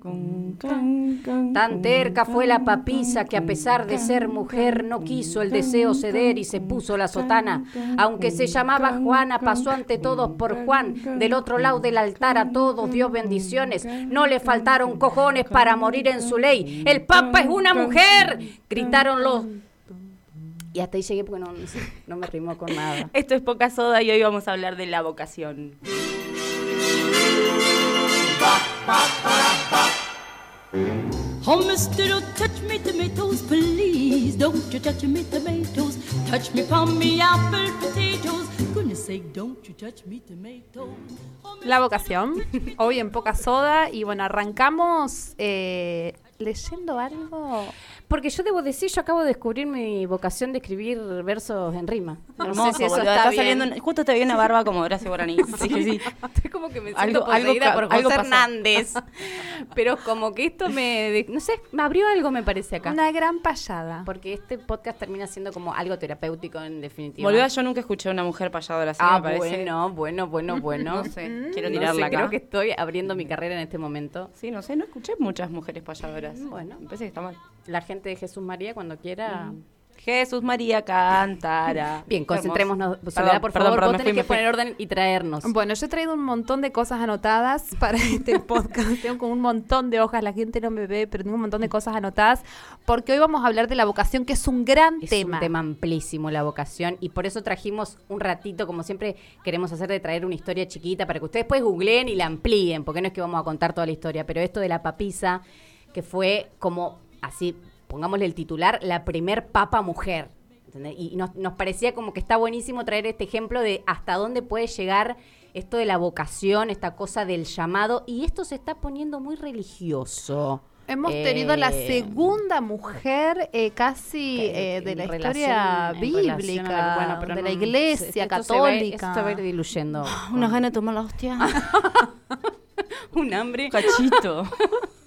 Tan terca fue la papisa que a pesar de ser mujer no quiso el deseo ceder y se puso la sotana. Aunque se llamaba Juana, pasó ante todos por Juan. Del otro lado del altar a todos dio bendiciones. No le faltaron cojones para morir en su ley. El papa es una mujer, gritaron los... Y hasta ahí llegué porque no, no me rimó con nada. Esto es poca soda y hoy vamos a hablar de la vocación. Oh, mister, don't touch me tomatoes, please. Don't you touch me tomatoes. Touch me palm me apple potatoes. Goodness sake, don't you touch me tomatoes. Oh, La vocación, hoy en poca soda. Y bueno, arrancamos eh, leyendo algo. Porque yo debo decir, yo acabo de descubrir mi vocación de escribir versos en rima. No Hermoso, sé si eso boluda, está, está bien. saliendo, justo te vi una barba como Horacio Guaraní. Sí, sí, sí. Estoy como que me siento Algo- algo poseída por José. Hernández. Pero como que esto me, no sé, me abrió algo me parece acá. Una gran payada. Porque este podcast termina siendo como algo terapéutico en definitiva. Boluda, yo nunca escuché a una mujer payadora así, ah, me parece. bueno, bueno, bueno, bueno. No sé, quiero No tirarla sé, acá. Creo que estoy abriendo mi carrera en este momento. Sí, no sé, no escuché muchas mujeres payadoras. Bueno. me parece que está mal. La gente de Jesús María, cuando quiera. Jesús María cantara. Bien, concentrémonos. Soledad, Perdón, por perdón, favor, perdón, vos tenés que poner orden y traernos. Bueno, yo he traído un montón de cosas anotadas para este podcast. tengo como un montón de hojas, la gente no me ve, pero tengo un montón de cosas anotadas porque hoy vamos a hablar de la vocación, que es un gran Es tema. un tema amplísimo la vocación y por eso trajimos un ratito, como siempre queremos hacer, de traer una historia chiquita para que ustedes después googleen y la amplíen, porque no es que vamos a contar toda la historia, pero esto de la papisa, que fue como así, pongámosle el titular, la primer papa mujer. ¿entendés? Y nos, nos parecía como que está buenísimo traer este ejemplo de hasta dónde puede llegar esto de la vocación, esta cosa del llamado, y esto se está poniendo muy religioso. Hemos tenido la Eh, segunda mujer eh, casi que- eh, de la relación- historia bíblica, la- bueno, pero de no- la iglesia esto se va- católica. esto se va a ir diluyendo. Unas ganas de tomar la hostia. un hambre. Cachito.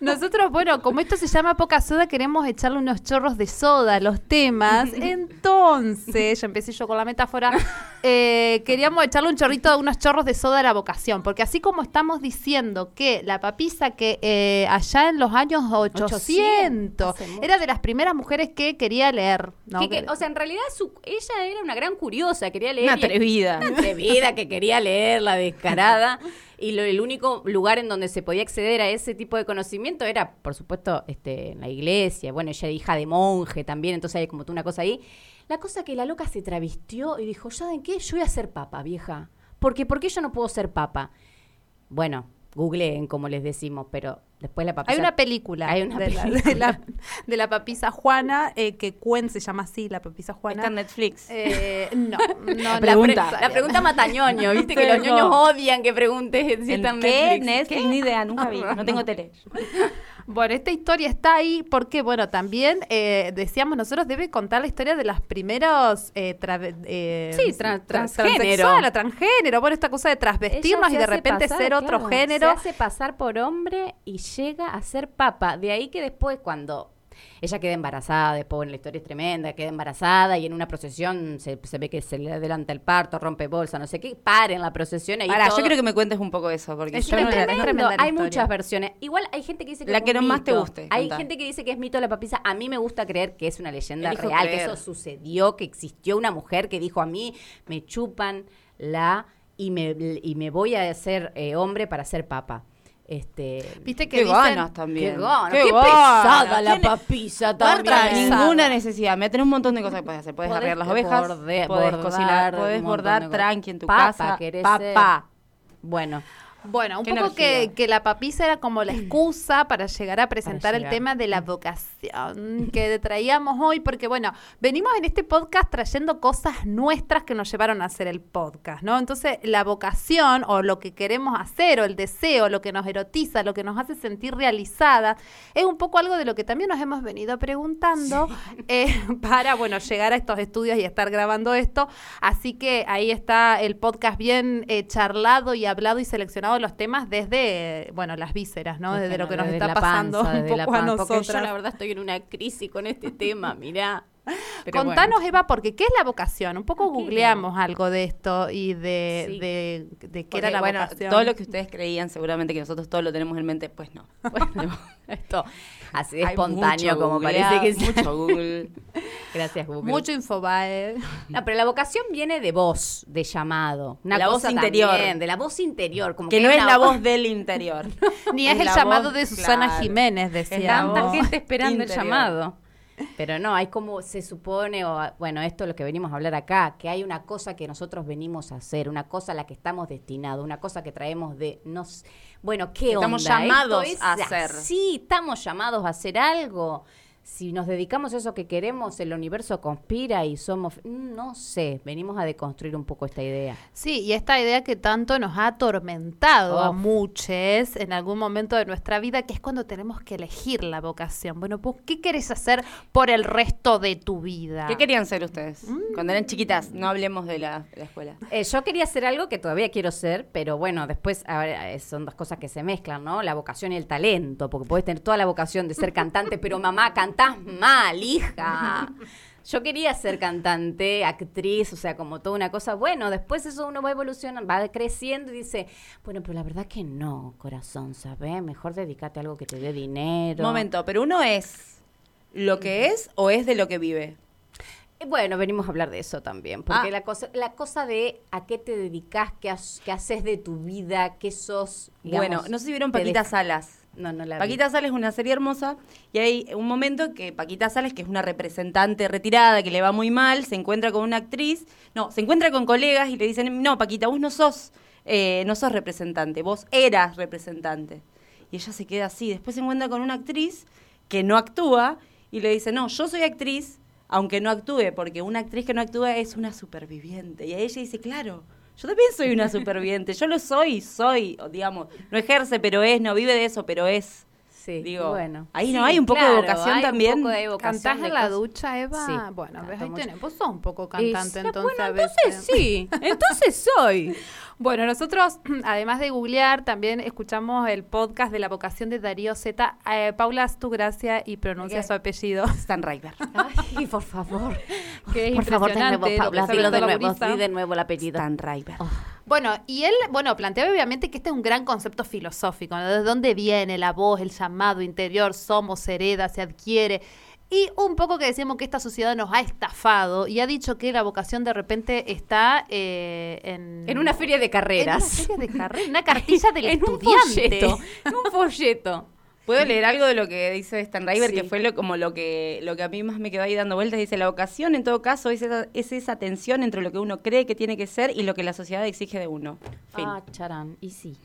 Nosotros, bueno, como esto se llama poca soda, queremos echarle unos chorros de soda a los temas. Entonces, ya empecé yo con la metáfora, eh, queríamos echarle un chorrito de unos chorros de soda a la vocación. Porque así como estamos diciendo que la papisa que eh, allá en los años 800, 800, hace mucho. era de las primeras mujeres que quería leer. ¿no? Que- que- o sea, en realidad su- ella era una gran curiosa, quería leer. Una y- atrevida. Una atrevida que quería leer, la descarada. Y lo- el único lugar en donde se podía acceder a ese tipo de conocimiento era, por supuesto, este, en la iglesia. Bueno, ella era hija de monje también, entonces hay como tú una cosa ahí. La cosa que la loca se travistió y dijo, ¿saben qué? Yo voy a ser papa, vieja. Porque, ¿Por qué yo no puedo ser papa? Bueno, googleen, como les decimos, pero después la papisa... Hay una película, Hay una de, la, película. de la- de la papisa Juana, eh, que Cuen se llama así, la papisa Juana. Está en Netflix. Eh, no, no, La no pregunta. pre- La pregunta mata ñoño, viste que los ñoños odian que preguntes si ¿En está en qué? Netflix. Netflix, ni idea, nunca vi. No tengo tele. Bueno, esta historia está ahí porque, bueno, también eh, decíamos nosotros debe contar la historia de los primeros eh, eh, Sí, tra- trans- transgénero. transexual, transgénero, bueno, esta cosa de transvestirnos y de repente pasar, ser otro género. Se hace pasar por hombre y llega a ser papa. De ahí que después cuando ella queda embarazada, después la historia es tremenda, queda embarazada y en una procesión se, se ve que se le adelanta el parto, rompe bolsa, no sé qué, paren la procesión ahí todo. yo quiero que me cuentes un poco eso, porque Es yo no la- Hay muchas versiones. Igual hay gente que dice que La es que un más te mito. guste, Hay contá. gente que dice que es mito la papisa. A mí me gusta creer que es una leyenda Elijo real, creer. que eso sucedió, que existió una mujer que dijo a mí me chupan la y me, y me voy a hacer eh, hombre para ser papa. Este, Viste que Qué dicen, ganas también. Qué pesada la papisa también. ninguna necesidad. Me tenés un montón de cosas que puedes hacer. Puedes arreglar las ovejas, podés bordar, cocinar, podés bordar tranqui en tu Papa, casa. querés Papá. Bueno, Bueno, un poco que, que la papisa era como la excusa para llegar a presentar el tema de la vocación que traíamos hoy, porque bueno, venimos en este podcast trayendo cosas nuestras que nos llevaron a hacer el podcast, ¿no? Entonces, la vocación o lo que queremos hacer o el deseo, lo que nos erotiza, lo que nos hace sentir realizada, es un poco algo de lo que también nos hemos venido preguntando eh, para, bueno, llegar a estos estudios y estar grabando esto. Así que ahí está el podcast bien eh, charlado y hablado y seleccionado los temas desde, bueno, las vísceras, ¿no? Desde lo que nos está pasando panza, un desde la poco a nosotras. Yo la verdad estoy en una crisis con este tema, mirá. Pero Contanos, bueno. Eva, porque ¿qué es la vocación? Un poco ¿Qué es? googleamos algo de esto y de, Sí. de, de qué Porque, era la bueno, vocación. todo lo que ustedes creían, seguramente que nosotros todos lo tenemos en mente, pues no. Bueno, esto así de espontáneo como googlear, parece que es. Mucho Google. Gracias, Google. Mucho infobae. No, pero la vocación viene de voz, de llamado. Una La voz cosa interior. también, de la voz interior. Como que no hay es la voz del interior. Ni es, el la llamado voz, de Susana claro. Jiménez, Es decía. tanta gente esperando el Interior. llamado. Pero no, hay como se supone, o bueno, esto es lo que venimos a hablar acá, que hay una cosa que nosotros venimos a hacer, una cosa a la que estamos destinados, una cosa que traemos de, nos, bueno, ¿qué Estamos onda? llamados ¿Esto es a hacer. Sí, estamos llamados a hacer algo. Si nos dedicamos a eso que queremos, el universo conspira y somos, mm, no sé, venimos a deconstruir un poco esta idea. Sí, y esta idea que tanto nos ha atormentado a muchos en algún momento de nuestra vida, que es cuando tenemos que elegir la vocación. Bueno, pues, ¿qué quieres hacer por el resto de tu vida? ¿Qué querían ser ustedes? Mm. Cuando eran chiquitas, no hablemos de la, de la escuela. Eh, yo quería hacer algo que todavía quiero ser, pero bueno, después ahora, eh, son dos cosas que se mezclan, ¿no? La vocación y el talento, porque puedes tener toda la vocación de ser cantante, pero mamá, cantás mal, hija. Yo quería ser cantante, actriz, o sea, como toda una cosa. Bueno, después eso uno va evolucionando, va creciendo y dice, bueno, pero la verdad que no, corazón, ¿sabes? Mejor dedícate a algo que te dé dinero. Momento, pero uno es lo que es o es de lo que vive. Eh, Bueno, venimos a hablar de eso también, porque Ah. la cosa la cosa de a qué te dedicas, qué, has- qué haces de tu vida, qué sos. digamos, bueno, no sé si vieron Paquita Salas. Paquita Salas es una serie hermosa y hay un momento que Paquita Salas, que es una representante retirada, que le va muy mal, se encuentra con una actriz, no, se encuentra con colegas y le dicen, no, Paquita, vos no sos, eh, no sos representante, vos eras representante. Y ella se queda así, después se encuentra con una actriz que no actúa y le dice, no, yo soy actriz, aunque no actúe, porque una actriz que no actúa es una superviviente. Y ella dice, claro, yo también soy una superviviente, yo lo soy, soy, digamos, no ejerce, pero es, no vive de eso, pero es. Sí, Digo, bueno. ahí Sí, no hay un poco de vocación hay también. Un poco de vocación ¿Cantás de en la cosas. ducha, Eva? Sí, Bueno, ves, ahí tenés. Vos sos un poco cantante, entonces. bueno, a veces. entonces sí, entonces soy. Bueno, nosotros, además de googlear, también escuchamos el podcast de la vocación de Darío Z. Eh, Paula, haz tu gracia y pronuncia Ok. su apellido. Stan River. Ay, por favor. Que es por favor, de nuevo, Paula, dilo de nuevo, di de nuevo el apellido. Stan River. Bueno, y él, bueno, plantea obviamente que este es un gran concepto filosófico, ¿no? ¿De dónde viene la voz, el llamado interior, somos, hereda, se adquiere? Y un poco que decíamos que esta sociedad nos ha estafado y ha dicho que la vocación de repente está eh, en... En una feria de En carreras. una feria de carreras, una cartilla del en un estudiante. folleto. En un folleto. ¿Puedo leer algo de lo que dice Stan River, Sí. que fue lo, como lo que, lo que a mí más me quedó ahí dando vueltas? Dice, la vocación en todo caso es esa, es esa tensión entre lo que uno cree que tiene que ser y lo que la sociedad exige de uno. Fin. Ah, charán, y sí.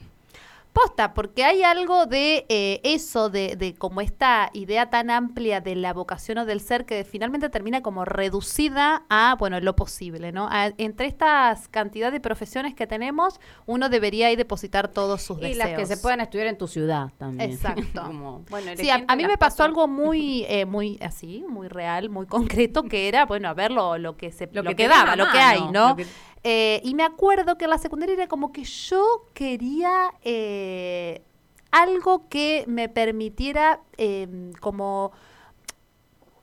Posta, porque hay algo de eh, eso, de, de como esta idea tan amplia de la vocación o del ser que finalmente termina como reducida a, bueno, lo posible, ¿no? A- entre estas cantidad de profesiones que tenemos, uno debería ahí depositar todos sus Y deseos. las que se puedan estudiar en tu ciudad también. Exacto. Como, bueno, Sí, a, a mí me pasó cosas- algo muy, eh, muy así, muy real, muy concreto, que era, bueno, a ver lo, lo que se, Lo lo que que, daba, lo que hay, ¿no? lo que- Eh, y me acuerdo que en la secundaria era como que yo quería eh, algo que me permitiera eh, como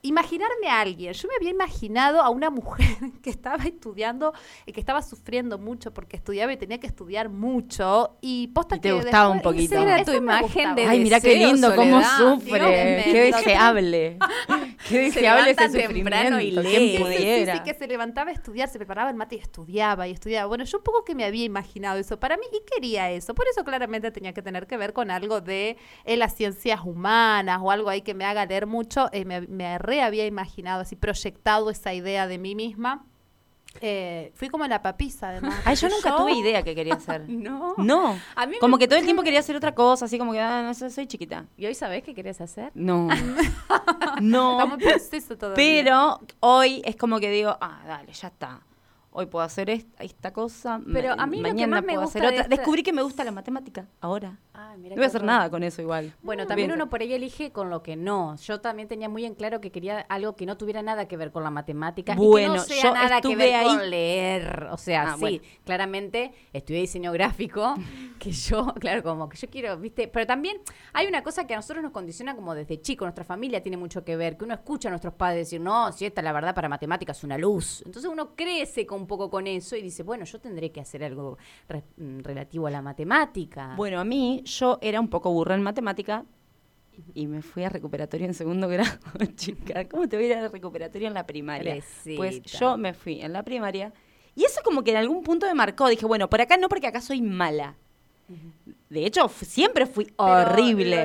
imaginarme a alguien. Yo me había imaginado a una mujer que estaba estudiando, y que estaba sufriendo mucho porque estudiaba y tenía que estudiar mucho. Y posta Y te que gustaba un poquito. Esa era tu imagen de Ay, mira qué lindo cómo sufre. Dios Qué deseable. Qué deseable ese temprano y sufrimiento. lee. ¿Quién Sí, sí, pudiera? sí, que se levantaba a estudiar, se preparaba el mate y estudiaba y estudiaba. Bueno, yo un poco que me había imaginado eso para mí y quería eso. Por eso claramente tenía que tener que ver con algo de eh, las ciencias humanas o algo ahí que me haga leer mucho. Eh, me, me re había imaginado, así proyectado esa idea de mí misma. Eh, fui como la papisa, además. Ay, yo nunca tuve idea que quería hacer. No. No. A mí me- Como que todo el tiempo quería hacer otra cosa, así como que, ah, no sé, soy chiquita. ¿Y hoy sabés qué querés hacer? No. No. muy proceso todavía. Pero hoy es como que digo, ah, dale, ya está. Hoy puedo hacer est- esta cosa, Pero ma- a mí lo que mañana me puedo gusta hacer otra. esta- Descubrí que me gusta la matemática ahora. Ah, No voy a hacer horror. nada con eso igual. Bueno, también uno por ahí elige con lo que no. Yo también tenía muy en claro que quería algo que no tuviera nada que ver con la matemática y que Bueno, no sea yo nada que ver ahí. con leer. O sea, Ah, sí, bueno. claramente estudié diseño gráfico, que yo, claro, como que yo quiero, ¿viste? Pero también hay una cosa que a nosotros nos condiciona como desde chico, nuestra familia tiene mucho que ver, que uno escucha a nuestros padres decir, no, si esta la verdad para matemáticas es una luz. Entonces uno crece con un poco con eso y dice, bueno, yo tendré que hacer algo re- mm, relativo a la matemática. Bueno, a mí yo era un poco burra en matemática y me fui a recuperatorio en segundo grado, chica. ¿Cómo te voy a ir a recuperatorio en la primaria? Pues yo me fui en la primaria y eso como que en algún punto me marcó. Dije, bueno, por acá no porque acá soy mala. De hecho, siempre fui horrible.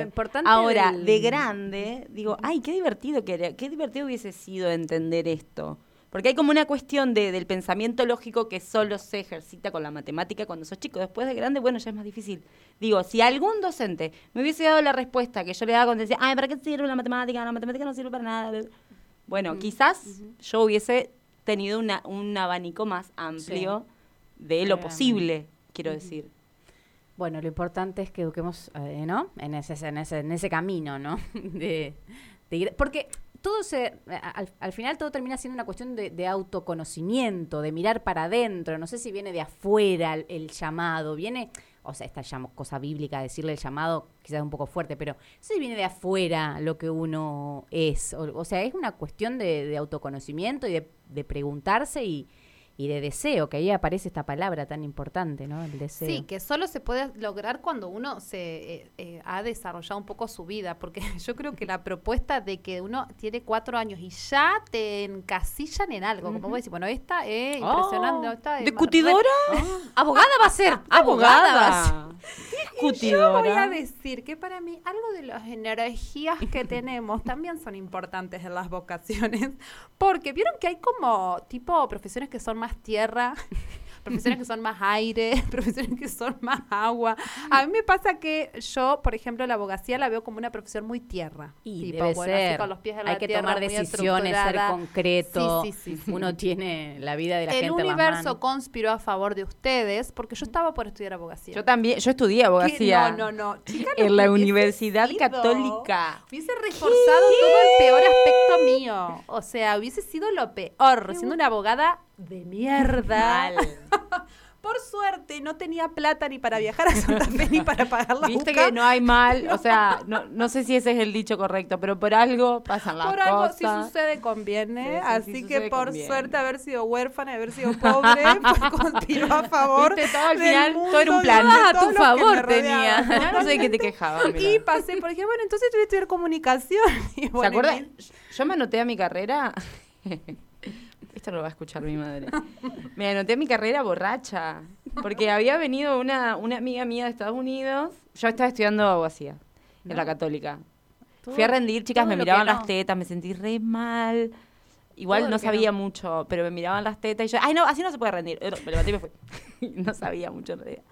Ahora, del- de grande, digo, ay, qué divertido que era- qué divertido hubiese sido entender esto. Porque hay como una cuestión de, del pensamiento lógico que solo se ejercita con la matemática cuando sos chico. Después de grande, bueno, ya es más difícil. Digo, si algún docente me hubiese dado la respuesta que yo le daba cuando decía, ay, ¿para qué sirve la matemática? La matemática no sirve para nada. Bueno, quizás yo hubiese tenido una, un abanico más amplio de lo Claramente. posible, quiero decir. Bueno, lo importante es que eduquemos, eh, ¿no? En ese, en ese, en ese camino, ¿no? De, de ir- porque todo se, a- al, al final todo termina siendo una cuestión de, autoconocimiento, de mirar para adentro. No sé si viene de afuera el, llamado, viene, o sea, esta llamo, cosa bíblica, decirle el llamado quizás un poco fuerte, pero sé si viene de afuera lo que uno es. O, o sea, es una cuestión de, de autoconocimiento y de, de preguntarse y, y de deseo, que ahí aparece esta palabra tan importante, ¿no? El deseo. Sí, que solo se puede lograr cuando uno se eh, eh, ha desarrollado un poco su vida, porque yo creo que la propuesta de que uno tiene cuatro años y ya te encasillan en algo, como vos decís, bueno, esta es Oh, impresionante, esta es ¿Discutidora? Abogada va a ser, abogada va a ser. Abogada. Yo voy a Discutidora. decir que para mí algo de las energías que tenemos también son importantes en las vocaciones, porque vieron que hay como tipo profesiones que son más tierra, profesiones que son más aire, profesiones que son más agua. A mí me pasa que yo, por ejemplo, la abogacía la veo como una profesión muy tierra. Y Tipo, debe bueno, así ser. con los pies en Hay la que tierra, tomar decisiones, ser concreto. Sí, sí, sí. Uno tiene la vida de la El gente las universo conspiró a favor de ustedes porque yo estaba por estudiar abogacía. Yo también, yo estudié ¿Qué? abogacía. No, no, no. Chica, En la Universidad sido. Católica. Hubiese reforzado todo el peor aspecto mío. O sea, hubiese sido lo peor, siendo una abogada de mierda. Mal. Por suerte, no tenía plata ni para viajar a Santa Fe ni para pagar la Viste UCA. que no hay mal, o sea, no, no sé si ese es el dicho correcto, pero por algo pasan las Por algo, si cosas. sucede, conviene. Sí, sí, Así que sucede, por conviene. suerte, haber sido huérfana y haber sido pobre, pues conspiró a favor. Viste, todo al final, todo era un plan. a tu favor tenía. No sé qué te quejabas. Y pasé, por ejemplo, bueno, entonces tuve que estudiar comunicación. Y ¿Se acuerdan? Yo me anoté a mi carrera. Esto no lo va a escuchar mi madre. Me anoté a mi carrera borracha. Porque había venido una, una amiga mía de Estados Unidos. Yo estaba estudiando abogacía en la Católica. Todo- Fui a rendir, chicas, me miraban no. las tetas, me sentí re mal. Igual Todo no sabía no. mucho, pero me miraban las tetas y yo, ay no, así no se puede rendir. Eh, Me levanté y me fui. no sabía mucho en realidad.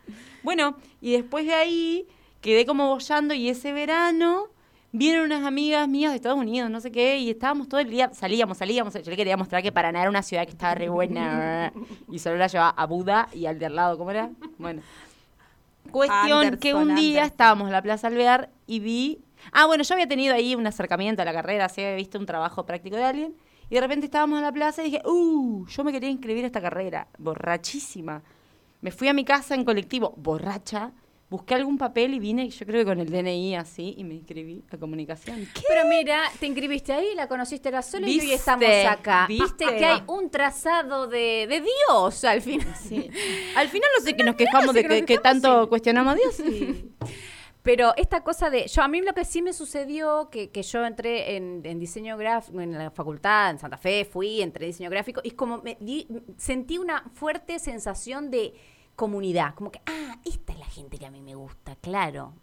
Bueno, y después de ahí quedé como bollando y ese verano vieron unas amigas mías de Estados Unidos, no sé qué, y estábamos todo el día, salíamos, salíamos. Yo le quería mostrar que Paraná era una ciudad que estaba re buena. y solo la llevaba a Buda y al de al lado, ¿cómo era? Bueno. Cuestión que un día Anderson. estábamos en la Plaza Alvear y vi. Ah, bueno, yo había tenido ahí un acercamiento a la carrera, así había visto un trabajo práctico de alguien. Y de repente estábamos en la plaza y dije, ¡uh! Yo me quería inscribir a esta carrera, borrachísima. Me fui a mi casa en colectivo, borracha. Busqué algún papel y vine, yo creo que con el DNI así, y me inscribí a comunicación. ¿Qué? Pero mira, te inscribiste ahí, la conociste era sola y estamos acá. Viste ¿Viste? que hay un trazado de, de Dios al final. Sí. Al final no sé que nos quejamos de que tanto sí. cuestionamos a Dios. Pero esta cosa de. Yo, a mí lo que sí me sucedió, que, que yo entré en, en diseño gráfico, en la facultad, en Santa Fe, fui, entré en diseño gráfico, y es como me di- sentí una fuerte sensación de comunidad. Como que, ah, esta es la gente que a mí me gusta, claro.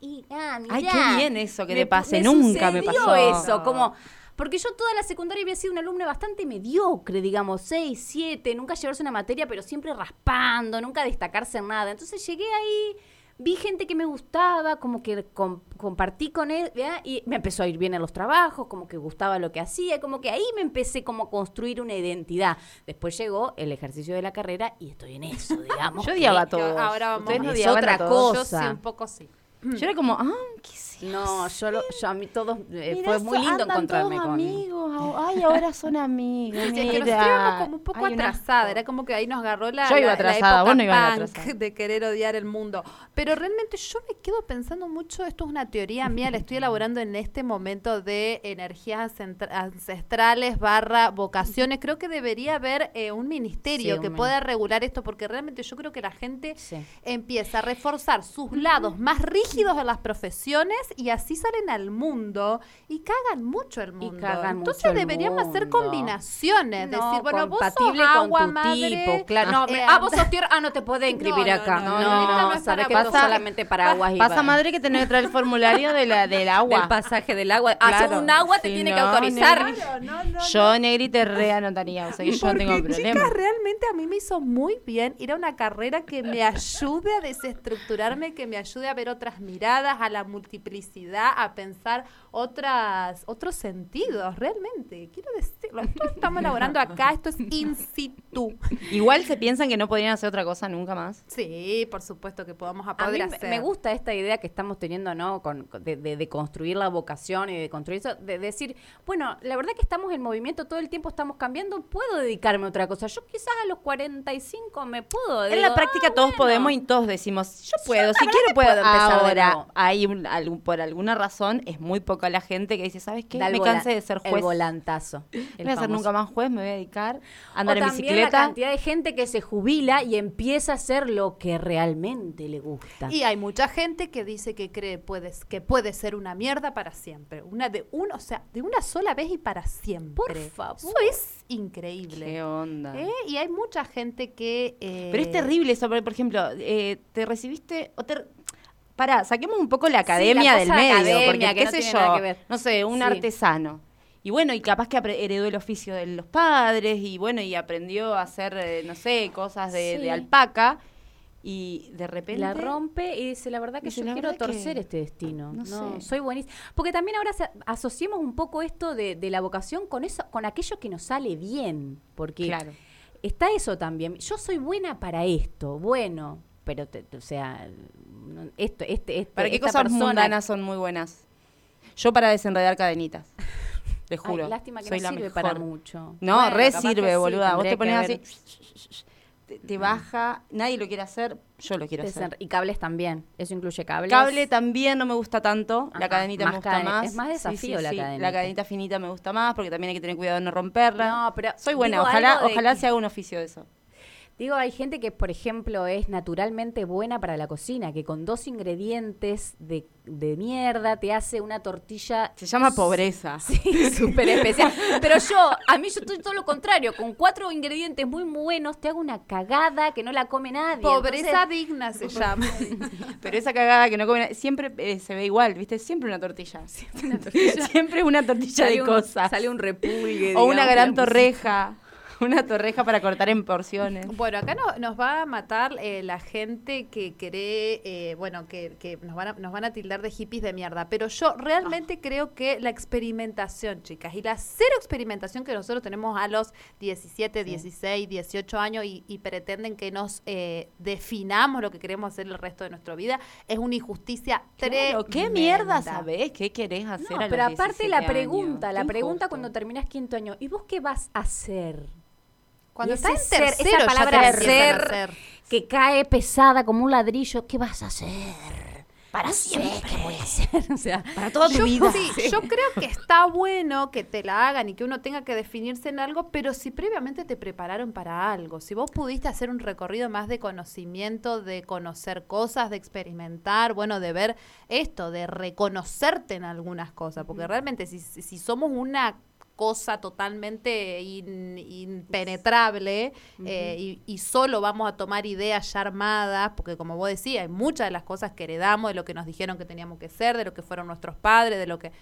Y, ah, Ay, qué bien eso que Me- te pase. Nunca me pasó. eso, como. Porque yo toda la secundaria había sido una alumna bastante mediocre, digamos, 6, 7, nunca llevarse una materia, pero siempre raspando, nunca destacarse en nada. Entonces llegué ahí vi gente que me gustaba, como que com- compartí con él, ¿verdad? y me empezó a ir bien en los trabajos, como que gustaba lo que hacía, como que ahí me empecé como a construir una identidad. Después llegó el ejercicio de la carrera y estoy en eso, digamos. Yo odiaba a todos. ahora vamos a- Es otra a todos. cosa. Yo sí, un poco sí. Yo era como, ah, ¿qué No, yo, lo- yo a mí todos, eh, fue muy lindo andan encontrarme todos con amigos. Ay, ahora son amigos. Sí, es que nosotros mira. íbamos como un poco Ay, atrasada, era como que ahí nos agarró la, Yo iba la- la atrasada, época vos no punk atrasada. de querer odiar el mundo. Pero realmente yo me quedo pensando mucho, esto es una teoría mía, la estoy elaborando en este momento de energías ancestrales barra vocaciones. Creo que debería haber eh, un ministerio Sí, que un pueda regular esto, porque realmente yo creo que la gente Sí. empieza a reforzar sus lados más rígidos en las profesiones y así salen al mundo y cagan mucho el mundo. cagan Entonces mucho el deberíamos hacer combinaciones, No, decir, bueno, vos sos compatible agua, con tu madre, tipo, claro. No, eh, ah, vos sos tierra, ah, no te podés inscribir No, no, acá. no, No, no, esta no es sabés para que pasar. solamente para aguas y Pasa madre que tenés que traer el formulario de la, del agua. del pasaje del agua. Hacer Claro. un agua te Si tiene que autorizar. Yo, Negri, te reanotaría. O sea, que yo no Porque, tengo problema. chicas, realmente a mí me hizo muy bien ir a una carrera que me ayude a desestructurarme, que me ayude a ver otras miradas, a la multiplicidad, a pensar otras otros sentidos, realmente. Quiero decirlo, esto estamos elaborando acá, esto es in situ. Igual se piensan que no podrían hacer otra cosa nunca más. Sí, por supuesto que podamos a A mí poder me- hacer. me gusta esta idea que estamos teniendo, ¿no? Con, de, de- de construir la vocación y de construir eso, de decir, bueno, la verdad que estamos en movimiento todo el tiempo, estamos cambiando, puedo dedicarme a otra cosa. Yo quizás a los 45 me puedo. En digo, la práctica ah, todos bueno. podemos y todos decimos, yo puedo, si quiero puedo. puedo empezar de Ahora, nuevo. hay un- algún- por alguna razón, es muy poca la gente que dice, ¿sabes qué? Da el Me cansé de ser El juez. volantazo. No el voy a ser nunca más juez, me voy a dedicar a O andar en también la bicicleta. cantidad de gente que se jubila y empieza a hacer lo que realmente le gusta. Y hay mucha gente que dice que cree puedes, que puede ser una mierda para siempre. Una de uno, o sea, de una sola vez y para siempre. Por favor. Eso es increíble. ¿Qué onda? ¿Eh? Y hay mucha gente que... eh, Pero es terrible eso, porque, por ejemplo, eh, te recibiste o te... Pará, saquemos un poco la academia la del medio, academia, porque que qué no sé yo, no sé, un artesano. Y bueno, y capaz que heredó el oficio de los padres y bueno, y aprendió a hacer, eh, no sé, cosas de, alpaca y de repente... La rompe y dice, la verdad que Dice, yo quiero torcer este destino. no No, sé. soy buenísima. Porque también ahora asociemos un poco esto de, de la vocación con eso, con aquello que nos sale bien. Porque Claro. está eso también. Yo soy buena para esto, bueno, pero te- o sea, esto, este, este, ¿Para qué esta cosas persona- mundanas son muy buenas? Yo para desenredar cadenitas. Te Ay, juro. lástima que soy no la sirve mejor. para mucho. No, Bueno, re sirve, sí, boluda. Vos te pones así, te, te baja, nadie lo quiere hacer, yo lo quiero hacer. Y cables también. Eso incluye cables. Cable también no me gusta tanto, la cadenita más me gusta más. es más desafío la cadenita. La cadenita finita me gusta más porque también hay que tener cuidado de no romperla. No, pero Soy buena, ojalá, ojalá que- se haga un oficio de eso. Digo, hay gente que, por ejemplo, es naturalmente buena para la cocina, que con dos ingredientes de, de mierda te hace una tortilla Se llama pobreza. Sí, súper especial. Pero yo, a mí yo estoy todo lo contrario. Con cuatro ingredientes muy buenos te hago una cagada que no la come nadie. Pobreza Entonces, digna se llama. Pero esa cagada que no come nadie, siempre eh, se ve igual, ¿viste? Siempre una tortilla. Siempre una tortilla sale de un- cosas. Sale un repulgue. o una gran torreja. Una torreja para cortar en porciones. Bueno, acá no- nos va a matar eh, la gente que cree, eh, bueno, que, que nos, van a, nos van a tildar de hippies de mierda, pero yo realmente creo que la experimentación, chicas, y la cero experimentación que nosotros tenemos a los 17, 16, 18 años y, y pretenden que nos eh, definamos lo que queremos hacer el resto de nuestra vida, es una injusticia Claro, ¿Qué tremenda. mierda sabés? ¿Qué querés hacer No, a los pero aparte 17 la pregunta, años? la Qué pregunta cuando terminas quinto año, ¿y vos qué vas a hacer? Cuando está en ser- tercero, esa palabra ser, que cae pesada como un ladrillo, ¿qué vas a hacer? Para siempre. ¿Qué voy a hacer? O sea, Para toda tu yo, vida. sí, yo creo que está bueno que te la hagan y que uno tenga que definirse en algo, pero si previamente te prepararon para algo, si vos pudiste hacer un recorrido más de conocimiento, de conocer cosas, de experimentar, bueno, de ver esto, de reconocerte en algunas cosas, porque realmente si si somos una cosa totalmente in- impenetrable eh, y, y solo vamos a tomar ideas ya armadas, porque como vos decías, hay muchas de las cosas que heredamos, de lo que nos dijeron que teníamos que ser, de lo que fueron nuestros padres, de lo que...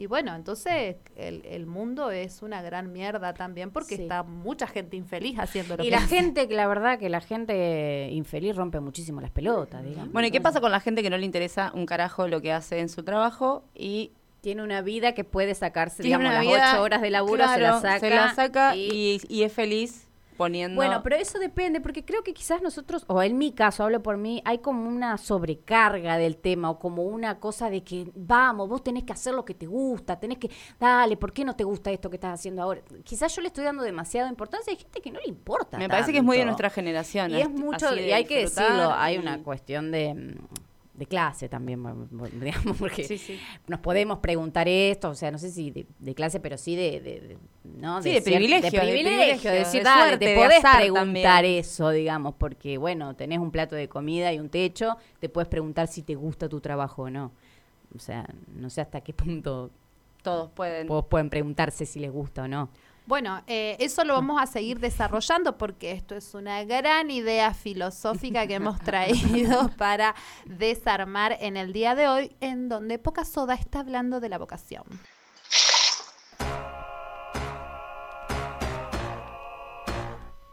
Y bueno, entonces el, el mundo es una gran mierda también porque Sí. está mucha gente infeliz haciendo lo Y que la hace. gente, que la verdad que la gente infeliz rompe muchísimo las pelotas, digamos. Bueno, ¿y qué pasa con la gente que no le interesa un carajo lo que hace en su trabajo y Tiene una vida que puede sacarse, tiene digamos, las vida, ocho horas de laburo, se la saca. se la saca y- y, y es feliz poniendo... Bueno, pero eso depende, porque creo que quizás nosotros, o en mi caso, hablo por mí, hay como una sobrecarga del tema, o como una cosa de que, vamos, vos tenés que hacer lo que te gusta, tenés que, dale, ¿por qué no te gusta esto que estás haciendo ahora? Quizás yo le estoy dando demasiada importancia, hay gente que no le importa. Me parece que es muy de nuestra generación. Y es mucho, y hay que decirlo, hay una cuestión de, de clase también, digamos, porque Sí, sí. nos podemos preguntar esto, o sea, no sé si de, de clase, pero sí de, de- ¿no? Sí, de privilegio, de de privilegio, de decir, de dale, suerte, te de podés preguntar también. eso, digamos, porque, bueno, tenés un plato de comida y un techo, te puedes preguntar si te gusta tu trabajo o no. O sea, no sé hasta qué punto Todos pueden. vos pueden preguntarse si les gusta o no. Bueno, eh, eso lo vamos a seguir desarrollando porque esto es una gran idea filosófica que hemos traído para desarmar en el día de hoy, en donde Poca Soda está hablando de la vocación.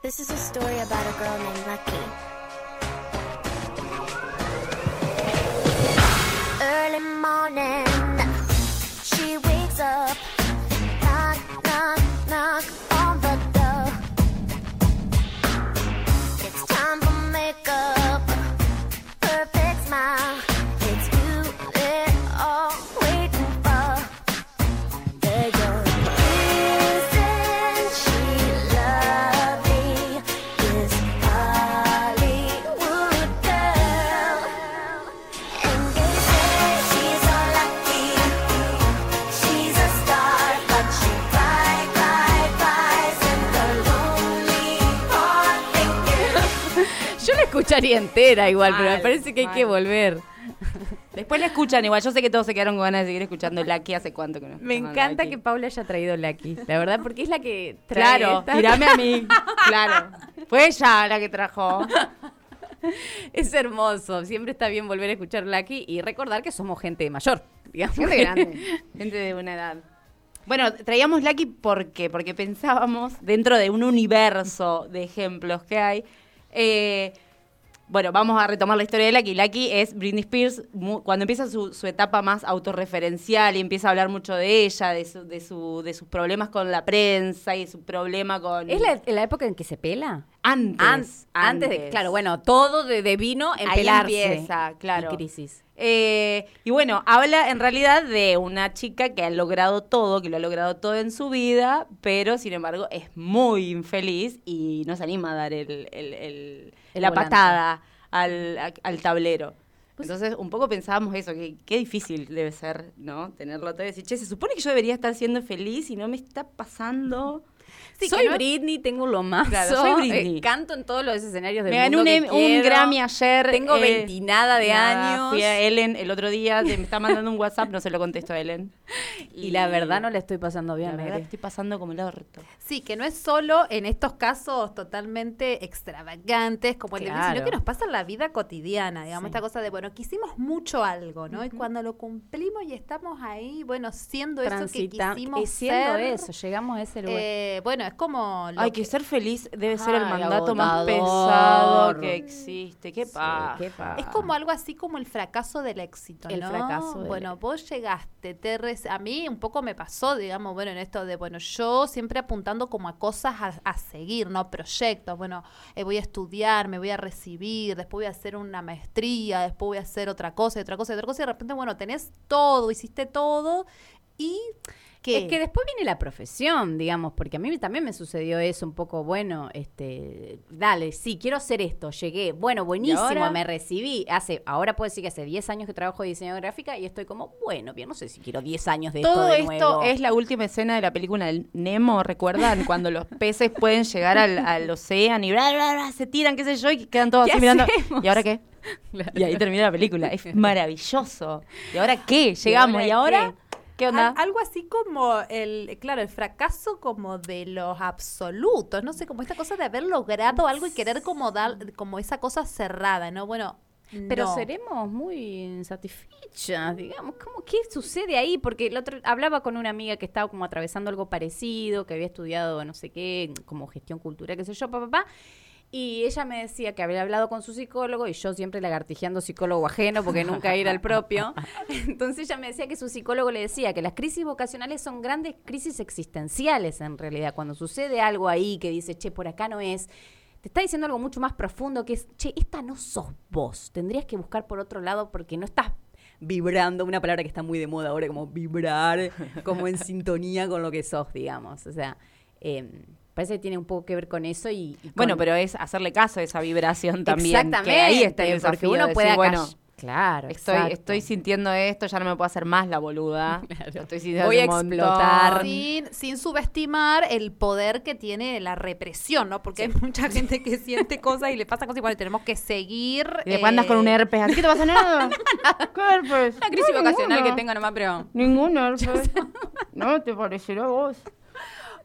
This is a story about a girl named Lucky. Early morning, entera igual, pero me parece que hay que volver. Después la escuchan igual. Yo sé que todos se quedaron con ganas de seguir escuchando Lucky hace cuánto que no. Me encanta Lucky. que Paula haya traído Lucky, la verdad, porque es la que trae Claro, esta- tirame a mí. Claro. Fue ella la que trajo. Es hermoso, siempre está bien volver a escuchar Lucky y recordar que somos gente mayor, digamos. Gente grande. Gente de una edad. Bueno, traíamos Lucky porque, porque pensábamos, dentro de un universo de ejemplos que hay, eh, bueno, vamos a retomar la historia de Lucky. Lucky es Britney Spears mu- cuando empieza su, su etapa más autorreferencial y empieza a hablar mucho de ella, de, su, de, su, de sus problemas con la prensa y su problema con... ¿Es la, la época en que se pela? Antes. An- antes de, claro, bueno, todo de, de vino en Ahí pelarse. empieza, claro. Y crisis. Eh, y bueno, habla en realidad de una chica que ha logrado todo, que lo ha logrado todo en su vida, pero sin embargo es muy infeliz y no se anima a dar el, el- el- La volante. patada al, a- al tablero. Entonces, un poco pensábamos eso, que qué difícil debe ser, ¿no? Tenerlo todo y decir, che, se supone que yo debería estar siendo feliz y no me está pasando. Sí, soy no- Britney, tengo lo más. Claro, soy Britney. canto en todos los escenarios del Me gané mundo un, que em- un. Grammy ayer. Tengo eh, veintinada de nada, años. Fui a Ellen el otro día, de- me está mandando un WhatsApp, no se lo contesto a Ellen. Y la verdad no la estoy pasando bien, La verdad estoy pasando como el orto. Sí, que no es solo en estos casos totalmente extravagantes como el de Claro. sino que nos pasa en la vida cotidiana, digamos, Sí. esta cosa de, bueno, que hicimos mucho algo, ¿no? Y cuando lo cumplimos y estamos ahí, bueno, siendo eso que quisimos y siendo ser, eso, llegamos a ese lugar. eh, bueno, es como... lo Ay, que ser feliz debe ser el mandato más pesado que existe. Qué Sí, paja. qué paja. Es como algo así como el fracaso del éxito, El ¿no? fracaso del Bueno, vos llegaste, te a mí un poco me pasó, digamos, bueno, en esto de, bueno, yo siempre apuntando como a cosas a, a seguir, ¿no? Proyectos, bueno, eh, voy a estudiar, me voy a recibir, después voy a hacer una maestría, después voy a hacer otra cosa, y otra cosa, y otra cosa, y de repente, bueno, tenés todo, hiciste todo, y... ¿qué? Es que después viene la profesión, digamos, porque a mí también me sucedió eso un poco, bueno, este, dale, sí, quiero hacer esto, llegué, bueno, buenísimo, me recibí, hace, ahora puedo decir que hace 10 años que trabajo de diseño gráfica y estoy como, bueno, bien, no sé si quiero 10 años de Todo esto de esto nuevo. es la última escena de la película del Nemo, ¿recuerdan? Cuando los peces pueden llegar al, al océano y bla, bla, bla, se tiran, qué sé yo, y quedan todos ¿Qué así mirando. ¿Y ahora qué? Claro. Y ahí termina la película. Es maravilloso. ¿Y ahora qué? Llegamos. ¿Y ahora ahora? ¿Qué onda? Al- algo así como el, claro, el fracaso como de los absolutos, no sé, como esta cosa de haber logrado algo y querer como dar, como esa cosa cerrada, ¿no? Bueno, Pero no. seremos muy insatisfechas, digamos. ¿Cómo, ¿Qué sucede ahí? Porque el otro hablaba con una amiga que estaba como atravesando algo parecido, que había estudiado no sé qué, como gestión cultural, qué sé yo, papá, papá. Y ella me decía que había hablado con su psicólogo y yo siempre lagartijeando psicólogo ajeno porque nunca era el propio. Entonces ella me decía que su psicólogo le decía que las crisis vocacionales son grandes crisis existenciales en realidad. Cuando sucede algo ahí que dice, che, por acá no es, te está diciendo algo mucho más profundo que es, che, esta no sos vos. Tendrías que buscar por otro lado porque no estás vibrando, una palabra que está muy de moda ahora, como vibrar, como en sintonía con lo que sos, digamos. O sea, eh, parece que tiene un poco que ver con eso y... y Bueno, con- pero es hacerle caso a esa vibración también. Exactamente, Que ahí está el porque desafío uno de puede decir, bueno, Claro, estoy, exacto. estoy sintiendo esto, ya no me puedo hacer más la boluda. Lo estoy sintiendo Voy a montón. explotar. Sin, sin subestimar el poder que tiene la represión, ¿no? Porque hay mucha gente que siente cosas y le pasa cosas y bueno, tenemos que seguir. Y después andas con un eh, herpes. ¿A ti qué te pasa nada? ¿Qué herpes? Una crisis No, vocacional que tengo nomás, pero... Ningún herpes. No te parecerá a vos.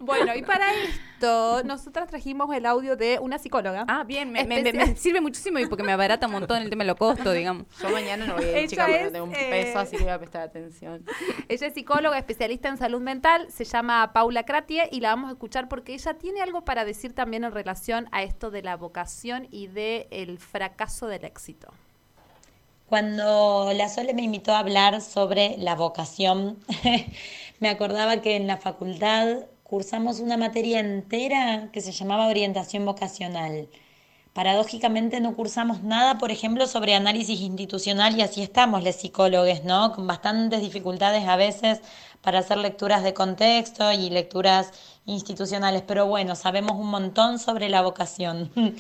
Bueno, y para esto, nosotras trajimos el audio de una psicóloga. Ah, bien, me, me- me- Especial- me sirve muchísimo y porque me abarata un montón el tema de los costos, digamos. Yo mañana no voy a ir, chica, porque no tengo un eh, peso, así que voy a prestar atención. Ella es psicóloga, especialista en salud mental, se llama Paula Kratie y la vamos a escuchar porque ella tiene algo para decir también en relación a esto de la vocación y de el fracaso del éxito. Cuando la Sole me invitó a hablar sobre la vocación, me acordaba que en la facultad cursamos una materia entera que se llamaba orientación vocacional. Paradójicamente no cursamos nada, por ejemplo, sobre análisis institucional y así estamos los psicólogos, ¿no? Con bastantes dificultades a veces para hacer lecturas de contexto y lecturas institucionales, pero bueno, sabemos un montón sobre la vocación.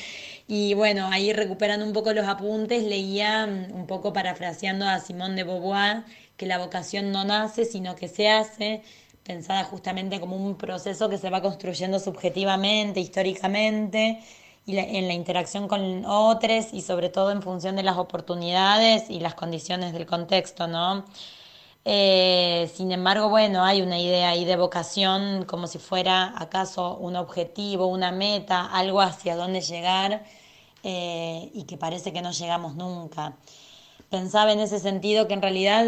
Y bueno, ahí recuperando un poco los apuntes, leía mm, un poco parafraseando a Simone de Beauvoir que la vocación no nace, sino que se hace, pensada justamente como un proceso que se va construyendo subjetivamente, históricamente, y en la interacción con otros y sobre todo en función de las oportunidades y las condiciones del contexto, ¿no? Eh, sin embargo, bueno, hay una idea ahí de vocación como si fuera acaso un objetivo, una meta, algo hacia dónde llegar eh, y que parece que no llegamos nunca. Pensaba en ese sentido que en realidad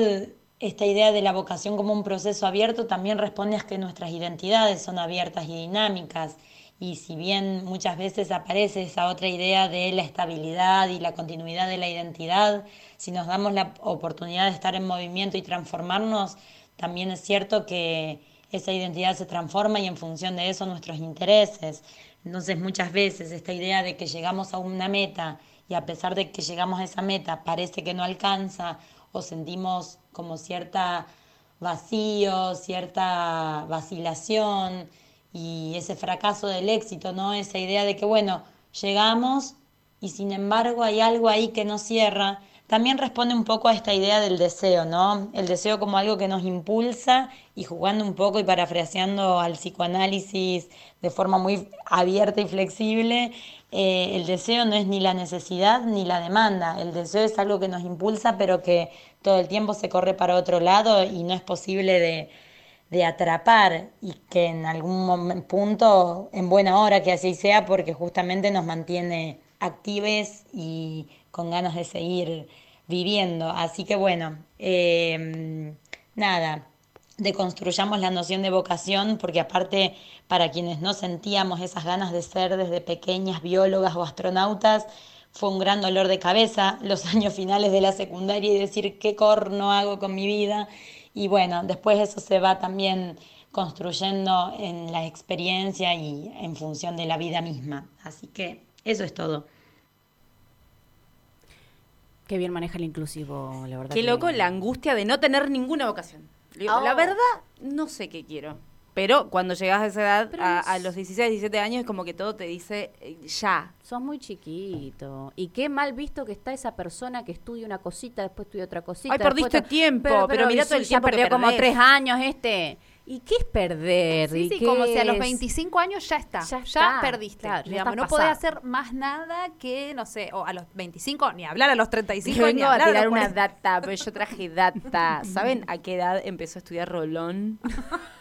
esta idea de la vocación como un proceso abierto también responde a que nuestras identidades son abiertas y dinámicas. Y si bien muchas veces aparece esa otra idea de la estabilidad y la continuidad de la identidad, si nos damos la oportunidad de estar en movimiento y transformarnos, también es cierto que esa identidad se transforma y en función de eso nuestros intereses. Entonces muchas veces esta idea de que llegamos a una meta y a pesar de que llegamos a esa meta parece que no alcanza o sentimos como cierta vacío, cierta vacilación y ese fracaso del éxito, ¿no? Esa idea de que, bueno, llegamos y sin embargo hay algo ahí que no cierra. También responde un poco a esta idea del deseo, ¿no? El deseo como algo que nos impulsa y jugando un poco y parafraseando al psicoanálisis de forma muy abierta y flexible, eh, el deseo no es ni la necesidad ni la demanda. El deseo es algo que nos impulsa pero que todo el tiempo se corre para otro lado y no es posible de, de atrapar y que en algún momen- punto, en buena hora que así sea, porque justamente nos mantiene actives y con ganas de seguir viviendo. Así que bueno, eh, nada, deconstruyamos la noción de vocación, porque aparte para quienes no sentíamos esas ganas de ser desde pequeñas biólogas o astronautas, fue un gran dolor de cabeza los años finales de la secundaria y decir qué corno hago con mi vida. Y bueno, después eso se va también construyendo en la experiencia y en función de la vida misma. Así que eso es todo. Qué bien maneja el inclusivo, la verdad. Qué que- loco la angustia de no tener ninguna vocación. La verdad, no sé qué quiero. Pero cuando llegas a esa edad, Pero a, los 16, 17 años, es como que todo te dice eh, ya. Sos muy chiquito. Y qué mal visto que está esa persona que estudia una cosita, después estudia otra cosita. Ay, perdiste otra- tiempo, pero mirá y todo el ya tiempo que perdió como tres años este. ¿Y qué es perder? Sí, ¿Y sí, qué como si a los es? 25 años ya está. Ya Ya, está, perdiste. claro, ya digamos, estás no podés hacer más nada que, no sé, o a los 25, ni hablar a los 35, Yo ni vengo a hablar a tirar los una 40. data, pero yo traje data. ¿Saben a qué edad empezó a estudiar Rolón?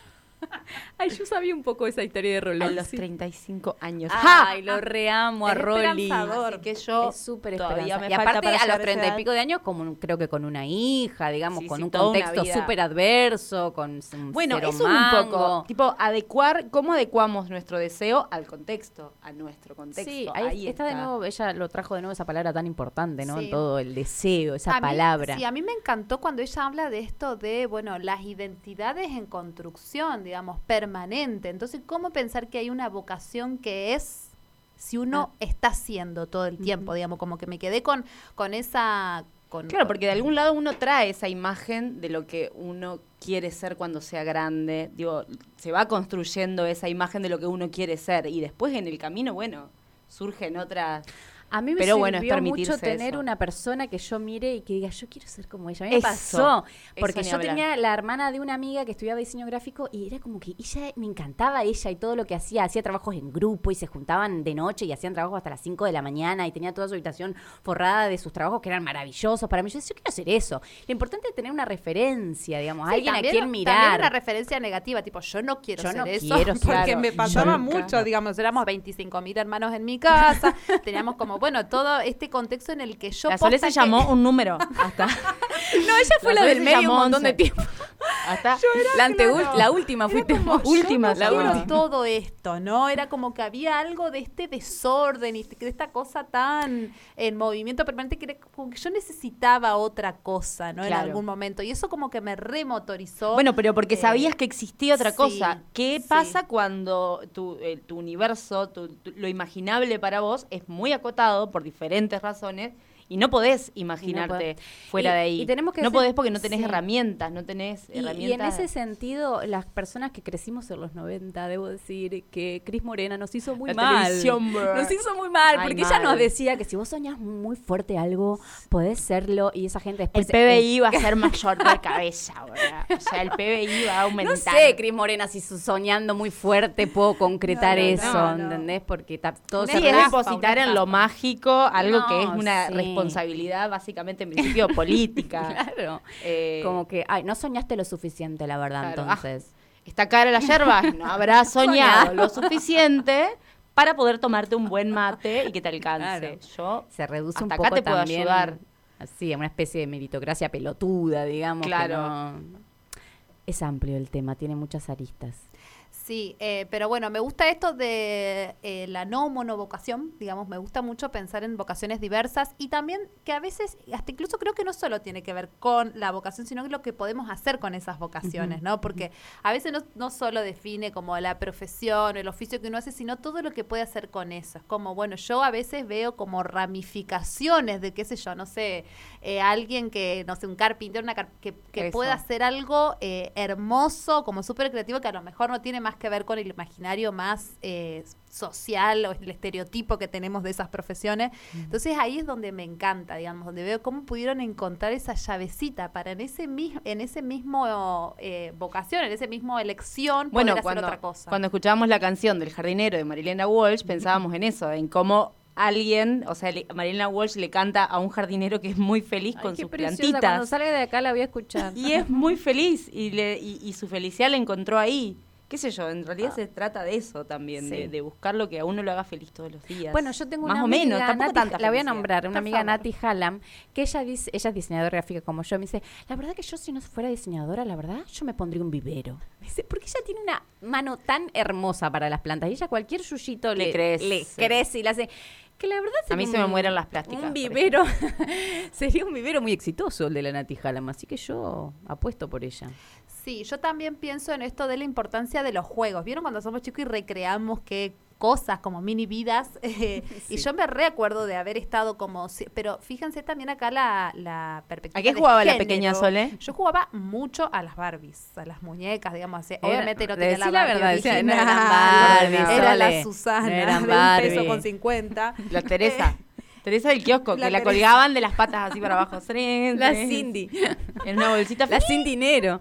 Ay, yo sabía un poco esa historia de A Rolón. los sí. 35 años. Ay, lo reamo a Es Rolly. esperanzador. Así que yo es súper todavía me Y falta aparte para a los llegar a esa treinta y edad. pico de años, como un- creo que con una hija, digamos, Sí, con sí, un contexto súper adverso, con un Bueno, cero eso un mango. poco, tipo, adecuar, ¿cómo adecuamos nuestro deseo al contexto, a nuestro contexto? Sí, ahí, está, de nuevo, ella lo trajo de nuevo esa palabra tan importante, ¿no? Sí. En todo el deseo, esa A mí- palabra. sí, a mí me encantó cuando ella habla de esto de, bueno, las identidades en construcción, digamos, permanente. Entonces, ¿cómo pensar que hay una vocación que es si uno está haciendo todo el tiempo, digamos, como que me quedé con, con esa... Con, Claro, porque de algún lado uno trae esa imagen de lo que uno quiere ser cuando sea grande. Digo, se va construyendo esa imagen de lo que uno quiere ser y después en el camino, bueno, surgen otras... A mí me Pero bueno, sirvió permitirse mucho tener eso. una persona que yo mire y que diga, yo quiero ser como ella. A mí me pasó. Porque yo hablar. tenía la hermana de una amiga que estudiaba diseño gráfico y era como que ella, me encantaba ella y todo lo que hacía. Hacía trabajos en grupo y se juntaban de noche y hacían trabajos hasta las 5 de la mañana y tenía toda su habitación forrada de sus trabajos que eran maravillosos para mí. Yo decía, yo quiero hacer eso. Lo importante es tener una referencia, digamos, Sí, alguien a también- quien También mirar. una referencia negativa, tipo, yo no quiero Yo ser no eso, quiero, porque claro, me pasaba mucho, digamos, éramos 25 mil hermanos en mi casa, teníamos como, bueno, todo este contexto en el que yo... la Sole se que- llamó un número. Hasta, No, ella fue La la, del medio un montón de 11. tiempo. Hasta La, anteul- la última fuiste vos. última, la última. todo esto, ¿no? Era como que había algo de este desorden y de esta cosa tan en movimiento permanente que era como que yo necesitaba otra cosa, ¿no? En algún momento. Y eso como que me remotorizó. Bueno, pero porque eh, sabías que existía otra sí, cosa. ¿Qué sí. pasa cuando tu, eh, tu universo, tu- tu- lo imaginable para vos es muy acotado por diferentes razones y no podés imaginarte fuera Y- de ahí? y tenemos que no podés porque no tenés sí. herramientas, no tenés Y, y en herramientas. ese sentido, las personas que crecimos en los 90, debo decir que Cris Morena nos hizo muy La mal. Nos hizo muy mal, Ay, porque ella nos decía que si vos soñás muy fuerte algo, podés serlo, y esa gente el después... PBI va a ser mayor de cabeza, ¿verdad? O sea, el PBI va a No aumentar. sé, Cris Morena, si soñando muy fuerte puedo concretar No, no, eso, no, no. ¿entendés? Porque todo se depositar en lo mágico algo que es No, una sí. Responsabilidad básicamente en principio política. Claro. Eh, Como que, ay, no soñaste lo suficiente, la verdad, Claro. entonces. ¿Está cara la yerba? No habrás soñado lo suficiente para poder tomarte un buen mate y que te alcance. Claro. Yo se reduce hasta un acá poco te puedo también ayudar. así a una especie de meritocracia pelotuda digamos que Claro. no- es amplio el tema tiene muchas aristas Sí, eh, pero bueno, me gusta esto de eh, la no monovocación, digamos, me gusta mucho pensar en vocaciones diversas y también que a veces, hasta incluso creo que no solo tiene que ver con la vocación, sino lo que podemos hacer con esas vocaciones, ¿no? Porque a veces no, no solo define como la profesión, el oficio que uno hace, sino todo lo que puede hacer con eso. Es como, bueno, yo a veces veo como ramificaciones de, qué sé yo, no sé, eh, alguien que, no sé, un carpintero, una car- que, que pueda hacer algo eh, hermoso, como súper creativo, que a lo mejor no tiene más que ver con el imaginario más eh, social o el estereotipo que tenemos de esas profesiones. Entonces ahí es donde me encanta, digamos, donde veo cómo pudieron encontrar esa llavecita para en ese, mis- en ese mismo eh, vocación, en ese mismo elección, Bueno, poder hacer cuando, otra cosa. cuando escuchábamos la canción del jardinero de Marilena Walsh, pensábamos en eso, en cómo alguien, o sea, le- Marilena Walsh le canta a un jardinero que es muy feliz con sus cuando plantitas. salga de acá la voy a escuchar Y es muy feliz y, le, y, y su felicidad la encontró ahí. ¿Qué sé yo? En realidad se trata de eso también, de, Sí. de buscar lo que a uno lo haga feliz todos los días. Bueno, yo tengo Más una o amiga, menos, Nati- tanta la voy a nombrar, una amiga favor. Nati Hallam, que ella dice, ella es diseñadora gráfica como yo, me dice, la verdad que yo si no fuera diseñadora, la verdad, yo me pondría un vivero. Me dice, porque ella tiene una mano tan hermosa para las plantas, y ella cualquier yuyito Le le, crece. le crece y le hace... Que la verdad A mí se me mueren las plásticas, Un vivero, sería un vivero muy exitoso el de la Nati Hallam, así que yo apuesto por ella. Sí, yo también pienso en esto de la importancia de los juegos. ¿Vieron cuando somos chicos y recreamos qué cosas como mini vidas? Eh, Y yo me recuerdo de haber estado como... Pero fíjense también acá la, la perspectiva ¿A qué jugaba la pequeña Sole? Yo jugaba mucho a las Barbies, a las muñecas, digamos así. Obviamente no tenía la decí la Barbie verdad, decía, no original, eran Barbies, Era Sole. la Susana, No eran de un peso Barbie. con 50. La Teresa. Teresa del kiosco, La que la colgaban de las patas así para abajo. La. Cindy. En una bolsita La sin dinero.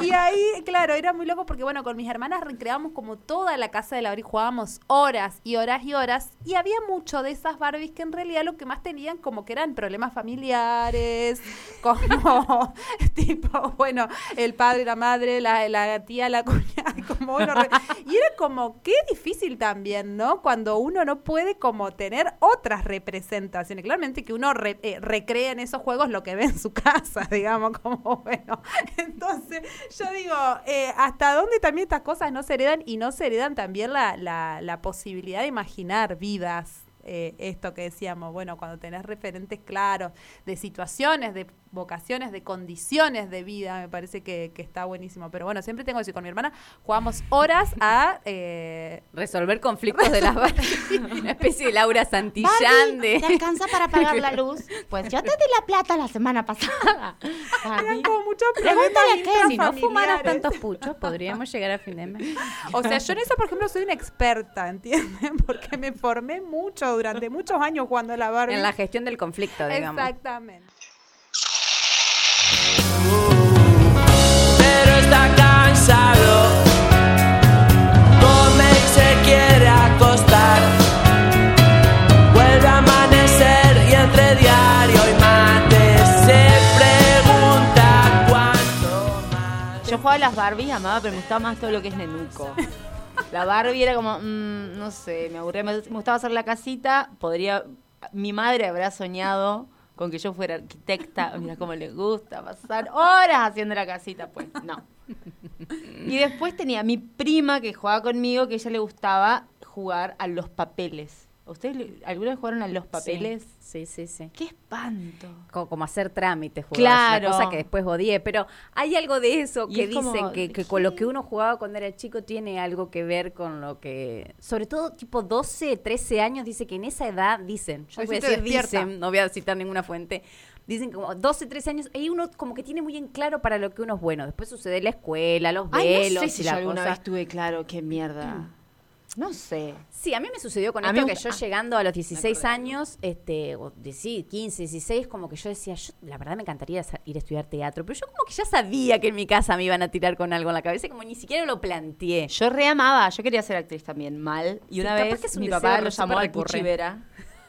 Y ahí, claro, era muy loco porque, bueno, con mis hermanas recreábamos como toda la casa de la y jugábamos horas y horas y horas. Y había mucho de esas Barbies que en realidad lo que más tenían como que eran problemas familiares, como tipo, bueno, el padre, la madre, la, la tía, la cuñada, como bueno. re- y era como, qué difícil también, ¿no? Cuando uno no puede como tener otras Claramente que uno re- eh, recrea en esos juegos lo que ve en su casa, digamos, como bueno. Entonces, yo digo, eh, ¿hasta dónde también estas cosas no se heredan y no se heredan también la, la, la posibilidad de imaginar vidas? Eh, esto que decíamos, bueno, cuando tenés referentes claros de situaciones, de vocaciones, de condiciones de vida, me parece que, que está buenísimo. Pero bueno, siempre tengo que decir, con mi hermana jugamos horas a... eh, Resolver conflictos de las Barbie. Una especie de Laura Santillán de... ¿Te alcanza para pagar la luz? Pues yo te di la plata la semana pasada. Barbie. eran como muchos Pregúntale Si no fumaras tantos puchos, podríamos llegar a fin de mes. O sea, yo en eso, por ejemplo, soy una experta, ¿entienden? Porque me formé mucho durante muchos años jugando a la Barbie. En la gestión del conflicto, digamos. Exactamente. pero está cansado. Come y se quiere acostar. Vuelve a amanecer y entre diario y mate se pregunta cuánto más. Yo jugaba a las Barbie, amaba, pero me gustaba más todo lo que es nenuco. La Barbie era como, mm, no sé, me aburría. Me, gustaba hacer la casita. Podría. Mi madre habrá soñado con que yo fuera arquitecta. Mira cómo le gusta pasar horas haciendo la casita. Pues no. Y después tenía mi prima que jugaba conmigo, que ella le gustaba jugar a los papeles. ¿Ustedes alguna vez jugaron a los papeles? Sí, sí, sí. ¡Qué espanto! Co- Como, hacer trámites, jugabas, Claro. Una cosa que después odié. Pero hay algo de eso Y que es como, dicen que, que con lo que uno jugaba cuando era chico tiene algo que ver con lo que. Sobre todo, tipo 12, 13 años, dice que en esa edad dicen. Yo voy a decir despierta. dicen, no voy a citar ninguna fuente. Dicen que como 12, 13 años, ahí uno como que tiene muy en claro para lo que uno es bueno. Después sucede la escuela, los Ay, velos no sé si y yo la alguna cosa. vez tuve claro qué mierda. No sé. Sí, a mí me sucedió con A esto mí que yo ah, llegando a los 16 años, este, o de, sí, 15, 16, como que yo decía, yo la verdad me encantaría ir a estudiar teatro, pero yo como que ya sabía que en mi casa me iban a tirar con algo en la cabeza, como ni siquiera lo planteé. Yo reamaba, yo quería ser actriz también, mal. Y una vez que es un mi papá lo llamó al Puchi. Vera.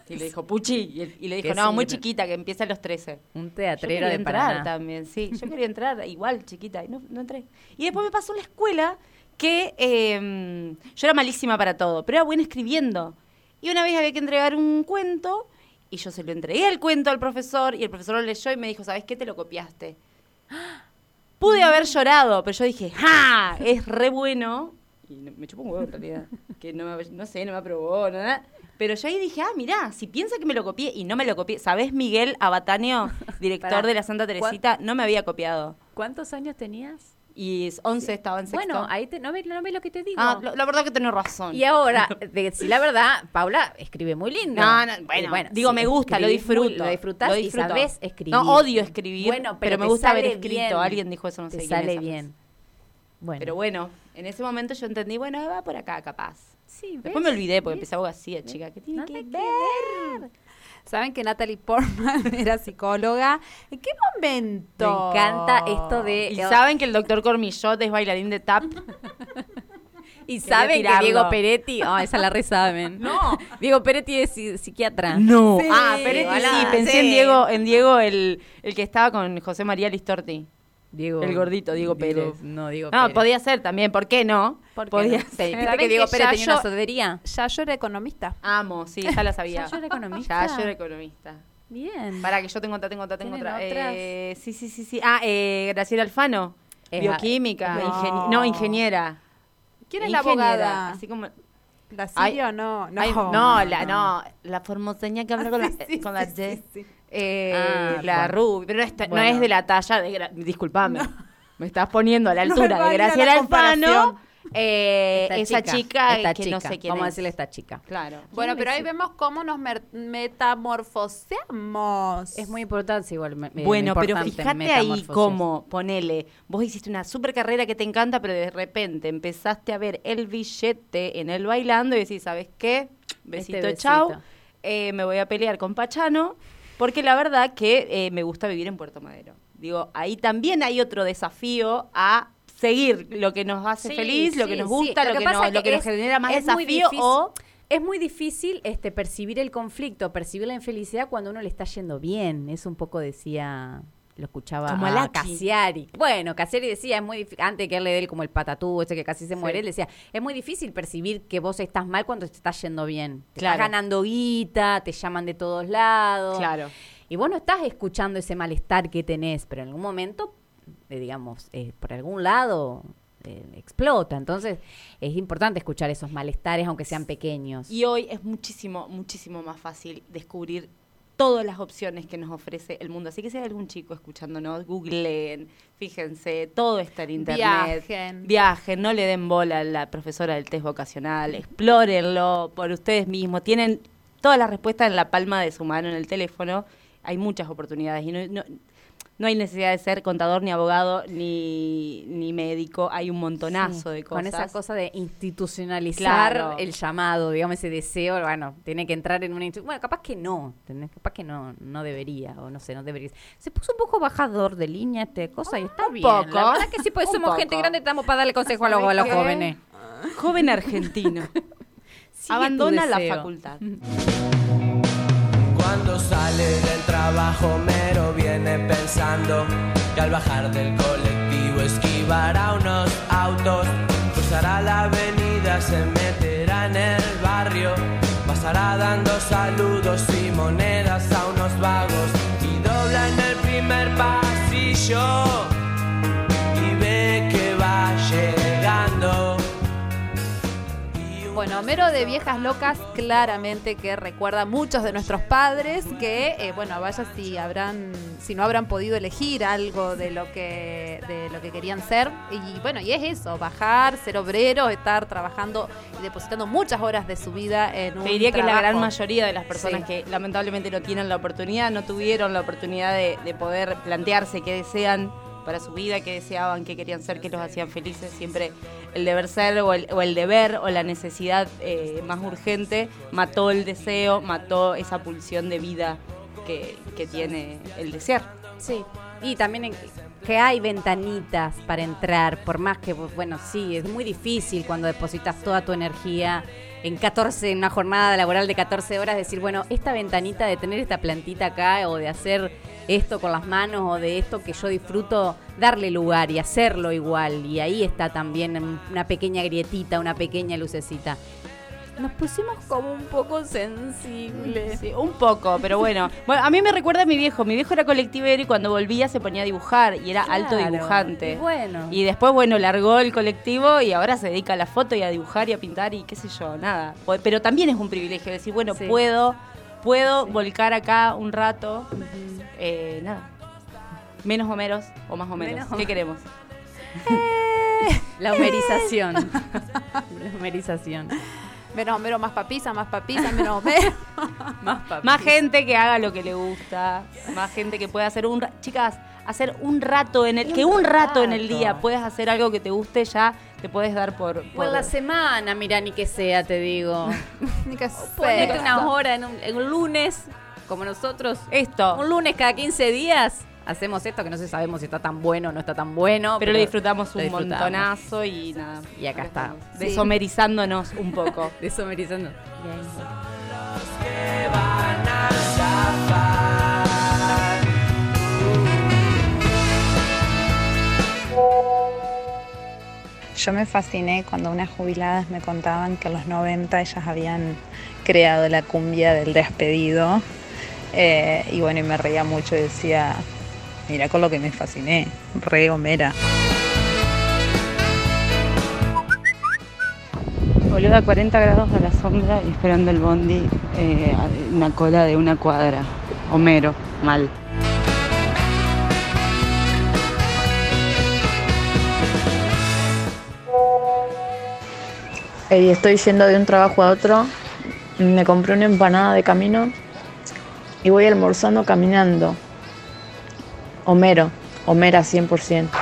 Y le dijo, Puchi. Y, le dijo, ¿Qué no, muy chiquita, que empieza a los 13. Un Yo teatrero quería de entrar Paraná. también, sí. Yo quería entrar igual, chiquita, y no, no entré. Y después me pasó en la escuela que eh, yo era malísima para todo, pero era buena escribiendo. Y una vez había que entregar un cuento y yo se lo entregué el cuento al profesor y el profesor lo leyó y me dijo, ¿sabes qué? Te lo copiaste. Pude haber llorado, pero yo dije, ¡ja! Es re bueno. Y me chupó un huevo en realidad. Que no, me, no sé, no me aprobó, nada. Pero yo ahí dije, ah, mirá, si piensa que me lo copié y no me lo copié. ¿Sabés Miguel Abatanio, director Pará. de la Santa Teresita? No me había copiado. ¿Cuántos años tenías? Y es 11 estaba en sexto. Bueno, ahí te, no ves no ves lo que te digo. Ah, lo- la verdad que tenés razón. y ahora, de decir la verdad, Paula escribe muy lindo. No, no, Y bueno, digo, me gusta, lo muy- disfruto. lo disfrutás lo y disfruto. sabés escribir. No, odio escribir, Bueno, pero, pero, me gusta haber escrito. bien. Alguien dijo eso, no sé Te quién es sale bien. Bueno. Pero bueno, en ese momento yo entendí, bueno, va por acá, capaz. sí, ¿ves? Después me olvidé porque empecé abogacía, chica. ¿Qué tiene que que ver? Saben que Natalie Portman era psicóloga. ¿En qué momento? Me encanta esto de... Y saben que el doctor Cormillot es bailarín de tap. Y saben que. Diego Peretti, ah, esa la resaben. No. Diego Peretti es psi- psiquiatra. No. Sí, ah, Peretti sí, pensé en. Diego, en Diego el, el que estaba con José María Listorti. Diego, El gordito, Diego Pérez. No, Diego No, Pérez. podía ser también, ¿por qué no? ¿Por qué podía no? ¿Te ser. dijiste ¿Saben que Diego que Pérez tenía yo- una sodería? Ya yo era economista. Amo, sí, ya la sabía. ¿Ya yo era economista? Ya yo era economista. Bien. Para que yo tengo otra, tengo otra, tengo ¿Tienen otra. Eh, sí, sí, sí, sí. Ah, eh, Graciela Alfano. Es Bioquímica. ingeni- No. no, ingeniera. ¿Quién es la abogada? Así como... ¿La Sirio o no? No, Ay, no, la, no, la formoseña que habla con la, Sí, sí, con la sí, D. sí, sí. Eh, Ah, la bueno. Ruby, pero no es, no de la talla de... Disculpame. Me estás poniendo a la No altura es de Graciela la Alfano. comparación. eh, Esta esa chica, esta que chica. no sé quién Vamos a decirle esta chica. Claro. Bueno, ¿Quién pero es? ahí vemos cómo nos metamorfoseamos. Es muy importante igual. me- Bueno, pero importante, fíjate ahí cómo, ponele, vos hiciste una super carrera que te encanta, pero de repente empezaste a ver el billete en el bailando y decís, ¿sabes qué? Besito, Este besito. chau. Eh, me voy a pelear con Pachano, porque la verdad que eh, me gusta vivir en Puerto Madero. Digo, ahí también hay otro desafío a seguir lo que nos hace Sí, feliz, lo que nos sí. gusta, lo, que, nos, es lo que nos es- genera más es desafío o Es muy difícil este, percibir el conflicto, percibir la infelicidad cuando uno le está yendo bien. Eso un poco decía, lo escuchaba Como a Lucky. Cassiari. Bueno, Cassiari decía, es muy difícil, antes que él le dé como el patatú, ese que casi se muere, él decía, es muy difícil percibir que vos estás mal cuando te estás yendo bien. Te Claro. estás ganando guita, te llaman de todos lados. Claro. Y vos no estás escuchando ese malestar que tenés, pero en algún momento, eh, digamos, eh, por algún lado eh, explota. Entonces, es importante escuchar esos malestares, aunque sean pequeños. Y hoy es muchísimo, muchísimo más fácil descubrir todas las opciones que nos ofrece el mundo. Así que si hay algún chico escuchándonos, googleen, fíjense, todo está en internet. Viajen. Viajen, no le den bola a la profesora del test vocacional, explórenlo por ustedes mismos. Tienen todas las respuestas en la palma de su mano, en el teléfono. Hay muchas oportunidades y no, no, no hay necesidad de ser contador, ni abogado, ni, ni médico. Hay un montonazo Sí, de cosas. Con esa cosa de institucionalizar Claro. el llamado, digamos, ese deseo, bueno, tiene que entrar en una... institu- Bueno, capaz que no, capaz que no, no debería, o no sé, no debería. Se puso un poco bajador de línea este cosa y está bien. poco. La verdad que sí, pues somos gente grande, estamos para darle consejo a los, a los jóvenes. Joven argentino. Abandona la facultad. Cuando sale del trabajo mero viene pensando que al bajar del colectivo esquivará unos autos, cruzará la avenida, se meterá en el barrio, pasará dando saludos y monedas a unos vagos Bueno, Homero de Viejas Locas claramente que recuerda a muchos de nuestros padres que, eh, bueno, vaya si habrán, si no habrán podido elegir algo de lo que, de lo que querían ser. Y bueno, y es eso, bajar, ser obrero, estar trabajando y depositando muchas horas de su vida en un Te diría que la gran mayoría de las personas Sí. que lamentablemente no tienen la oportunidad, no tuvieron la oportunidad de, de poder plantearse qué desean para su vida, qué deseaban, qué querían ser, qué los hacían felices. Siempre el deber ser o el, o el deber o la necesidad eh, más urgente mató el deseo, mató esa pulsión de vida que, que tiene el desear. Sí, y también en- que hay ventanitas para entrar, por más que, bueno, sí, es muy difícil cuando depositas toda tu energía en 14, en una jornada laboral de 14 horas, decir, bueno, esta ventanita de tener esta plantita acá o de hacer esto con las manos o de esto que yo disfruto, darle lugar y hacerlo igual. Y ahí está también una pequeña grietita, una pequeña lucecita. Nos pusimos como un poco sensibles. Sí, un poco, pero bueno. Bueno, a mí me recuerda a mi viejo. Mi viejo era colectivero y cuando volvía se ponía a dibujar y era alto dibujante. y bueno. Y después, bueno, largó el colectivo y ahora se dedica a la foto y a dibujar y a pintar y qué sé yo, nada. Po- Pero también es un privilegio decir, bueno, Sí. puedo, puedo volcar acá un rato. Eh, nada. Menos homeros o más o menos. Menos ¿Qué queremos? La homerización. La homerización. Menos Homero, más papisa, más papisa, menos Homero. Más papi. Más gente que haga lo que le gusta, más gente que pueda hacer un chicas, hacer un rato en el que un rato en el día puedas hacer algo que te guste, ya te puedes dar por, por- la semana, mira, ni que sea, te digo. Ni que Ponete sea. unas horas en un, en un lunes, como nosotros. esto, Un lunes cada 15 días hacemos esto, que no sé sabemos si está tan bueno o no está tan bueno. pero lo disfrutamos lo un disfrutamos. montonazo y nada. Y acá está. estamos, Desomerizándonos un poco. Deshomerizando. que van a zafar. Yo me fasciné cuando unas jubiladas me contaban que en los 90 ellas habían creado la cumbia del despedido. Eh, y bueno, y me reía mucho y decía, mira con lo que me fasciné, re Homera. Boluda a 40 grados a la sombra y esperando el bondi, eh, a una cola de una cuadra. Homero, mal. Y estoy yendo de un trabajo a otro. Me compré una empanada de camino y voy almorzando caminando. Homero, Homera 100%.